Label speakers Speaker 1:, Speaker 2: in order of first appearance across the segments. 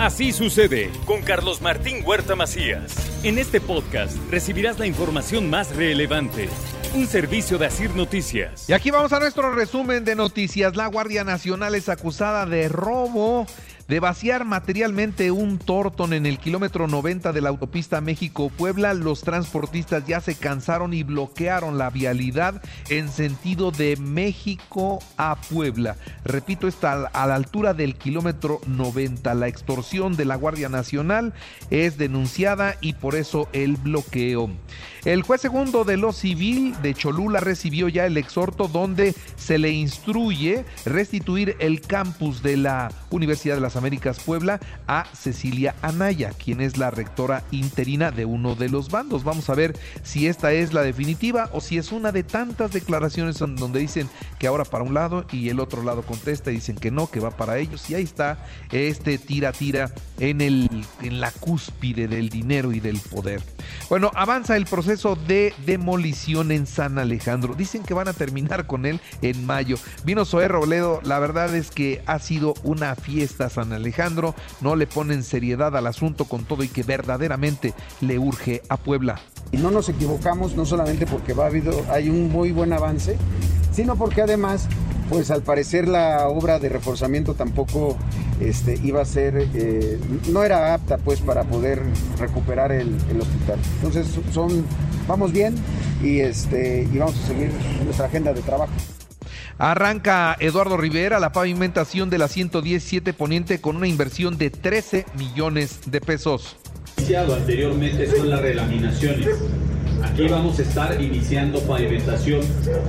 Speaker 1: Así sucede con Carlos Martín Huerta Macías. En este podcast recibirás la información más relevante. Un servicio de Asir Noticias.
Speaker 2: Y aquí vamos a nuestro resumen de noticias. La Guardia Nacional es acusada de robo de vaciar materialmente un tortón en el kilómetro 90 de la autopista México-Puebla, los transportistas ya se cansaron y bloquearon la vialidad en sentido de México a Puebla. Repito, está a la altura del kilómetro 90. La extorsión de la Guardia Nacional es denunciada y por eso el bloqueo. El juez segundo de lo civil de Cholula recibió ya el exhorto donde se le instruye restituir el campus de la Universidad de las Américas Puebla a Cecilia Anaya, quien es la rectora interina de uno de los bandos. Vamos a ver si esta es la definitiva o si es una de tantas declaraciones donde dicen que ahora para un lado y el otro lado contesta y dicen que no, que va para ellos. Y ahí está este tira-tira en, el, en la cúspide del dinero y del poder. Bueno, avanza el proceso de demolición en San Alejandro. Dicen que van a terminar con él en mayo. Vino Zoé Robledo, la verdad es que ha sido una fiesta San Alejandro. No le ponen seriedad al asunto con todo y que verdaderamente le urge a Puebla.
Speaker 3: Y no nos equivocamos, no solamente porque va a habido, hay un muy buen avance, sino porque además pues al parecer la obra de reforzamiento tampoco este, iba a ser, eh, no era apta pues para poder recuperar el, el, hospital. Entonces son, vamos bien y, este, y vamos a seguir nuestra agenda de trabajo.
Speaker 2: Arranca Eduardo Rivera la pavimentación de la 117 Poniente con una inversión de 13 millones de pesos.
Speaker 4: Anteriormente son las relaminaciones Aquí vamos a estar iniciando pavimentación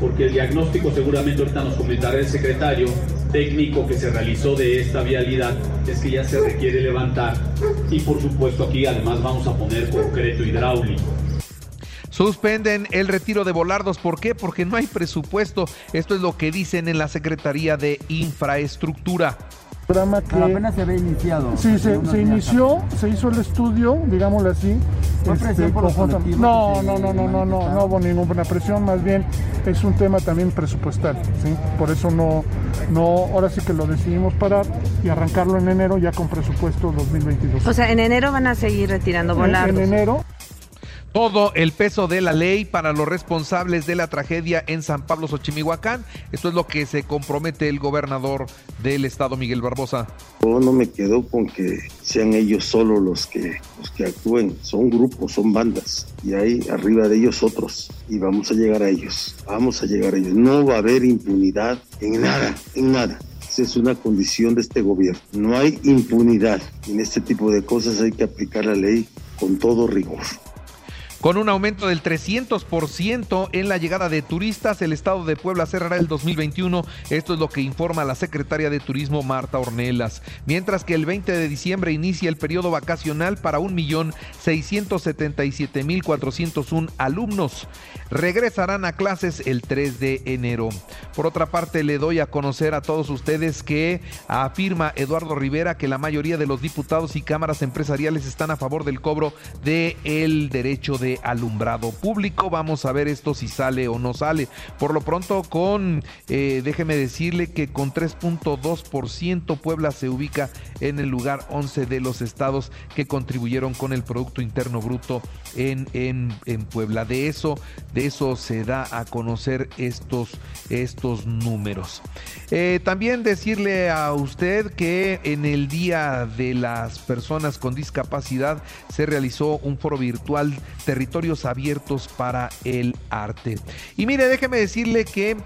Speaker 4: porque el diagnóstico seguramente ahorita nos comentará el secretario técnico que se realizó de esta vialidad es que ya se requiere levantar y por supuesto aquí además vamos a poner concreto hidráulico.
Speaker 2: Suspenden el retiro de volardos. ¿Por qué? Porque no hay presupuesto. Esto es lo que dicen en la Secretaría de Infraestructura
Speaker 5: programa que
Speaker 3: apenas se había iniciado.
Speaker 5: Sí, se, inició, se hizo el estudio, digámoslo así.
Speaker 3: Este,
Speaker 5: no, no, no, no, no, no, no hubo ninguna presión, más bien es un tema también presupuestal, ¿sí? Por eso no, no, ahora sí que lo decidimos parar y arrancarlo en enero ya con presupuesto 2022.
Speaker 6: O sea, en enero van a seguir retirando volardos.
Speaker 5: En, en enero
Speaker 2: todo el peso de la ley para los responsables de la tragedia en San Pablo Xochimihuacán. Esto es lo que se compromete el gobernador del estado, Miguel Barbosa.
Speaker 7: Yo no me quedo con que sean ellos solo los que, los que actúen. Son grupos, son bandas. Y hay arriba de ellos otros. Y vamos a llegar a ellos. Vamos a llegar a ellos. No va a haber impunidad en nada, en nada. Esa es una condición de este gobierno. No hay impunidad. En este tipo de cosas hay que aplicar la ley con todo rigor.
Speaker 2: Con un aumento del 300% en la llegada de turistas, el estado de Puebla cerrará el 2021. Esto es lo que informa la secretaria de Turismo Marta Ornelas. Mientras que el 20 de diciembre inicia el periodo vacacional para 1.677.401 alumnos. Regresarán a clases el 3 de enero. Por otra parte, le doy a conocer a todos ustedes que afirma Eduardo Rivera que la mayoría de los diputados y cámaras empresariales están a favor del cobro del el derecho de alumbrado público. Vamos a ver esto si sale o no sale. Por lo pronto, con, eh, déjeme decirle que con 3.2% Puebla se ubica en el lugar 11 de los estados que contribuyeron con el Producto Interno Bruto en, en, en Puebla. De eso, de eso se da a conocer estos, estos números. Eh, también decirle a usted que en el Día de las Personas con Discapacidad se realizó un foro virtual territorios abiertos para el arte. Y mire, déjeme decirle que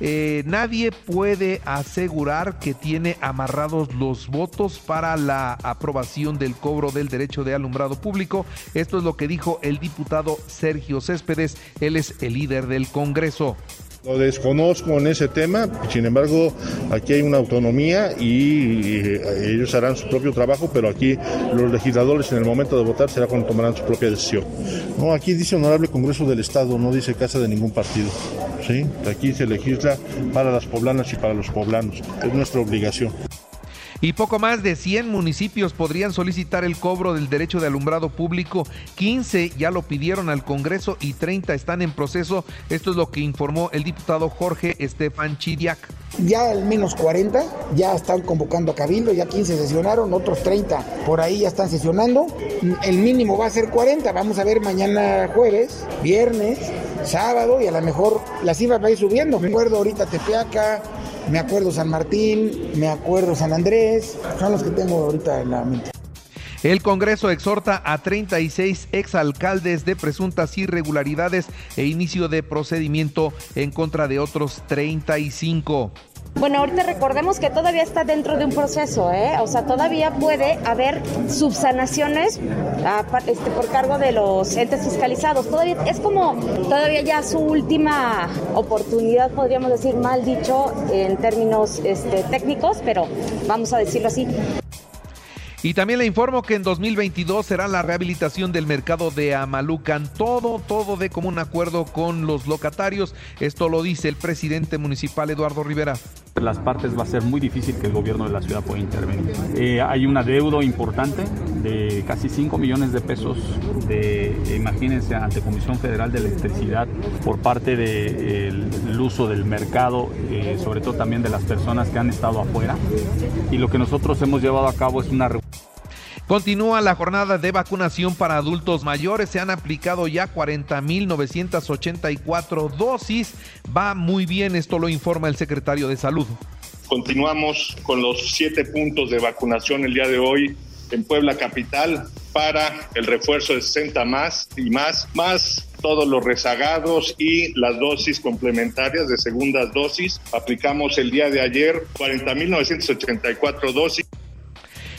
Speaker 2: eh, nadie puede asegurar que tiene amarrados los votos para la aprobación del cobro del derecho de alumbrado público. Esto es lo que dijo el diputado Sergio Céspedes. Él es el líder del Congreso.
Speaker 8: Lo desconozco en ese tema, sin embargo, aquí hay una autonomía y ellos harán su propio trabajo, pero aquí los legisladores en el momento de votar será cuando tomarán su propia decisión. No, aquí dice Honorable Congreso del Estado, no dice casa de ningún partido. ¿sí? Aquí se legisla para las poblanas y para los poblanos. Es nuestra obligación
Speaker 2: y poco más de 100 municipios podrían solicitar el cobro del derecho de alumbrado público. 15 ya lo pidieron al Congreso y 30 están en proceso. Esto es lo que informó el diputado Jorge Estefan Chiriac.
Speaker 9: Ya al menos 40 ya están convocando a Cabildo, ya 15 sesionaron, otros 30 por ahí ya están sesionando. El mínimo va a ser 40, vamos a ver mañana jueves, viernes, sábado y a lo mejor la cifra va a ir subiendo. Me acuerdo ahorita Tepeaca, me acuerdo San Martín, me acuerdo San Andrés, son los que tengo ahorita en la mente.
Speaker 2: El Congreso exhorta a 36 exalcaldes de presuntas irregularidades e inicio de procedimiento en contra de otros 35.
Speaker 10: Bueno, ahorita recordemos que todavía está dentro de un proceso, ¿eh? O sea, todavía puede haber subsanaciones ah, este, por cargo de los entes fiscalizados. Todavía es como todavía ya su última oportunidad, podríamos decir mal dicho en términos este, técnicos, pero vamos a decirlo así.
Speaker 2: Y también le informo que en 2022 será la rehabilitación del mercado de Amalucan. Todo, todo de común acuerdo con los locatarios. Esto lo dice el presidente municipal Eduardo Rivera.
Speaker 11: Las partes va a ser muy difícil que el gobierno de la ciudad pueda intervenir. Eh, hay un adeudo importante de casi 5 millones de pesos de, imagínense, ante Comisión Federal de Electricidad por parte del uso del mercado, eh, sobre todo también de las personas que han estado afuera. Y lo que nosotros hemos llevado a cabo es una
Speaker 2: Continúa la jornada de vacunación para adultos mayores. Se han aplicado ya 40.984 dosis. Va muy bien, esto lo informa el secretario de Salud.
Speaker 12: Continuamos con los siete puntos de vacunación el día de hoy en Puebla Capital para el refuerzo de 60 más y más, más todos los rezagados y las dosis complementarias de segundas dosis. Aplicamos el día de ayer 40.984 dosis.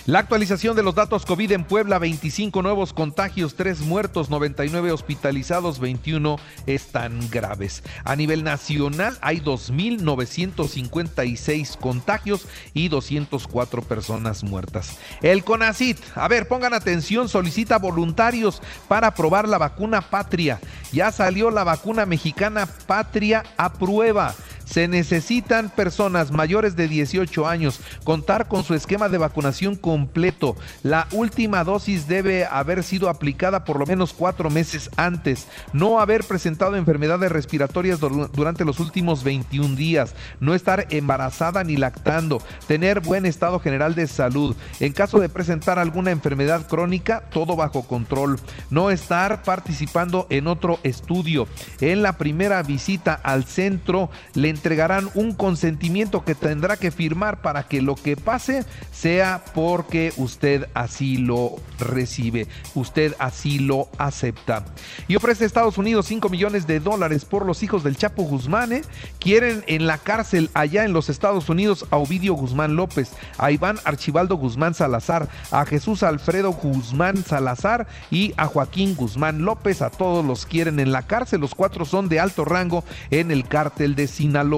Speaker 2: La actualización de los datos COVID en Puebla, 25 nuevos contagios, 3 muertos, 99 hospitalizados, 21 están graves. A nivel nacional hay 2.956 contagios y 204 personas muertas. El CONACIT, a ver, pongan atención, solicita voluntarios para probar la vacuna Patria. Ya salió la vacuna mexicana Patria a prueba. Se necesitan personas mayores de 18 años, contar con su esquema de vacunación completo. La última dosis debe haber sido aplicada por lo menos cuatro meses antes, no haber presentado enfermedades respiratorias durante los últimos 21 días, no estar embarazada ni lactando, tener buen estado general de salud. En caso de presentar alguna enfermedad crónica, todo bajo control. No estar participando en otro estudio. En la primera visita al centro, le entregarán un consentimiento que tendrá que firmar para que lo que pase sea porque usted así lo recibe, usted así lo acepta. Y ofrece a Estados Unidos 5 millones de dólares por los hijos del Chapo Guzmán. ¿eh? Quieren en la cárcel allá en los Estados Unidos a Ovidio Guzmán López, a Iván Archibaldo Guzmán Salazar, a Jesús Alfredo Guzmán Salazar y a Joaquín Guzmán López. A todos los quieren en la cárcel. Los cuatro son de alto rango en el cártel de Sinaloa.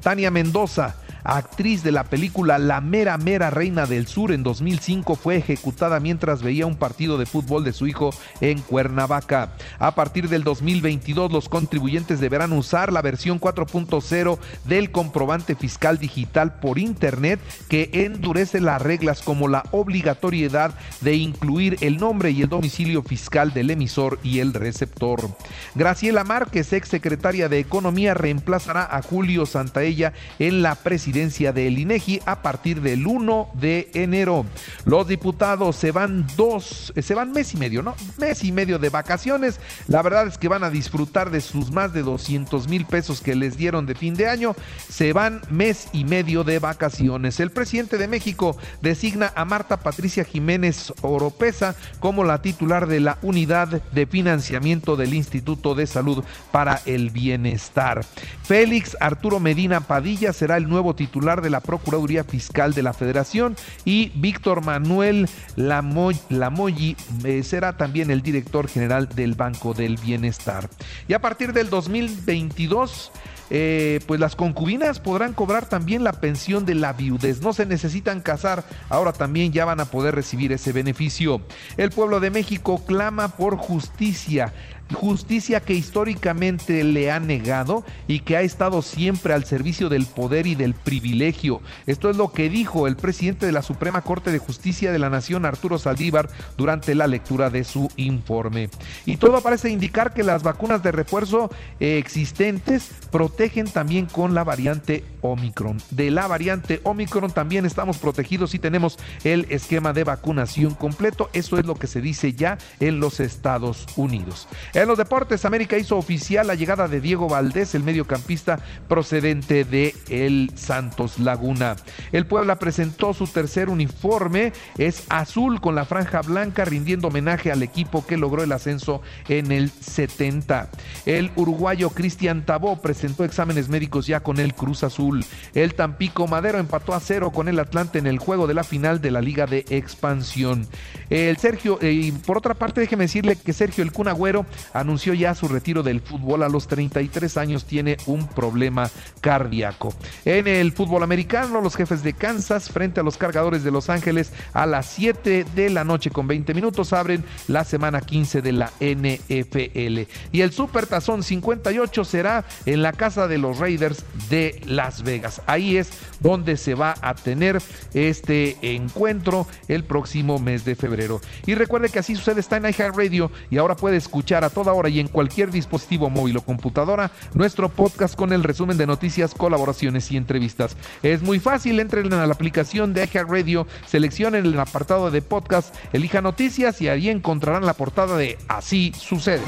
Speaker 2: Tania Mendoza, actriz de la película La Mera Mera Reina del Sur en 2005, fue ejecutada mientras veía un partido de fútbol de su hijo en Cuernavaca. A partir del 2022, los contribuyentes deberán usar la versión 4.0 del comprobante fiscal digital por Internet que endurece las reglas como la obligatoriedad de incluir el nombre y el domicilio fiscal del emisor y el receptor. Graciela Márquez, ex secretaria de Economía, reemplazará a Julio Santaella en la presidencia del INEGI a partir del 1 de enero. Los diputados se van dos, se van mes y medio, ¿no? Mes y medio de vacaciones. La verdad es que van a disfrutar de sus más de 200 mil pesos que les dieron de fin de año. Se van mes y medio de vacaciones. El presidente de México designa a Marta Patricia Jiménez Oropesa como la titular de la unidad de financiamiento del Instituto de Salud para el Bienestar. Félix Arturo Medina Padilla será el nuevo titular de la Procuraduría Fiscal de la Federación y Víctor Manuel Lamoy, eh, será también el director general del Banco del Bienestar. Y a partir del 2022 eh, pues las concubinas podrán cobrar también la pensión de la viudez. No se necesitan casar, ahora también ya van a poder recibir ese beneficio. El pueblo de México clama por justicia justicia que históricamente le ha negado y que ha estado siempre al servicio del poder y del privilegio. Esto es lo que dijo el presidente de la Suprema Corte de Justicia de la Nación, Arturo Saldívar, durante la lectura de su informe. Y todo parece indicar que las vacunas de refuerzo eh, existentes protegen también con la variante Omicron. De la variante Omicron también estamos protegidos y tenemos el esquema de vacunación completo. Eso es lo que se dice ya en los Estados Unidos. En los deportes, América hizo oficial la llegada de Diego Valdés, el mediocampista procedente de el Santos Laguna. El Puebla presentó su tercer uniforme, es azul con la franja blanca, rindiendo homenaje al equipo que logró el ascenso en el 70. El uruguayo Cristian Tabó presentó exámenes médicos ya con el Cruz Azul. El Tampico Madero empató a cero con el Atlante en el juego de la final de la Liga de Expansión. El Sergio, eh, y por otra parte, déjeme decirle que Sergio El Cunagüero anunció ya su retiro del fútbol a los 33 años, tiene un problema cardíaco. En el fútbol americano, los jefes de Kansas frente a los cargadores de Los Ángeles a las 7 de la noche con 20 minutos abren la semana 15 de la NFL. Y el Super Tazón 58 será en la casa de los Raiders de Las Vegas. Ahí es donde se va a tener este encuentro el próximo mes de febrero. Y recuerde que así sucede está en Radio y ahora puede escuchar a toda hora y en cualquier dispositivo móvil o computadora nuestro podcast con el resumen de noticias, colaboraciones y entrevistas. Es muy fácil, entren a la aplicación de Radio, seleccionen el apartado de podcast, elija noticias y ahí encontrarán la portada de Así sucede.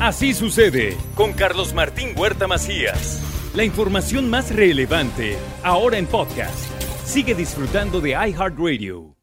Speaker 1: Así sucede con Carlos Martín Huerta Macías. La información más relevante ahora en podcast. Sigue disfrutando de iHeartRadio.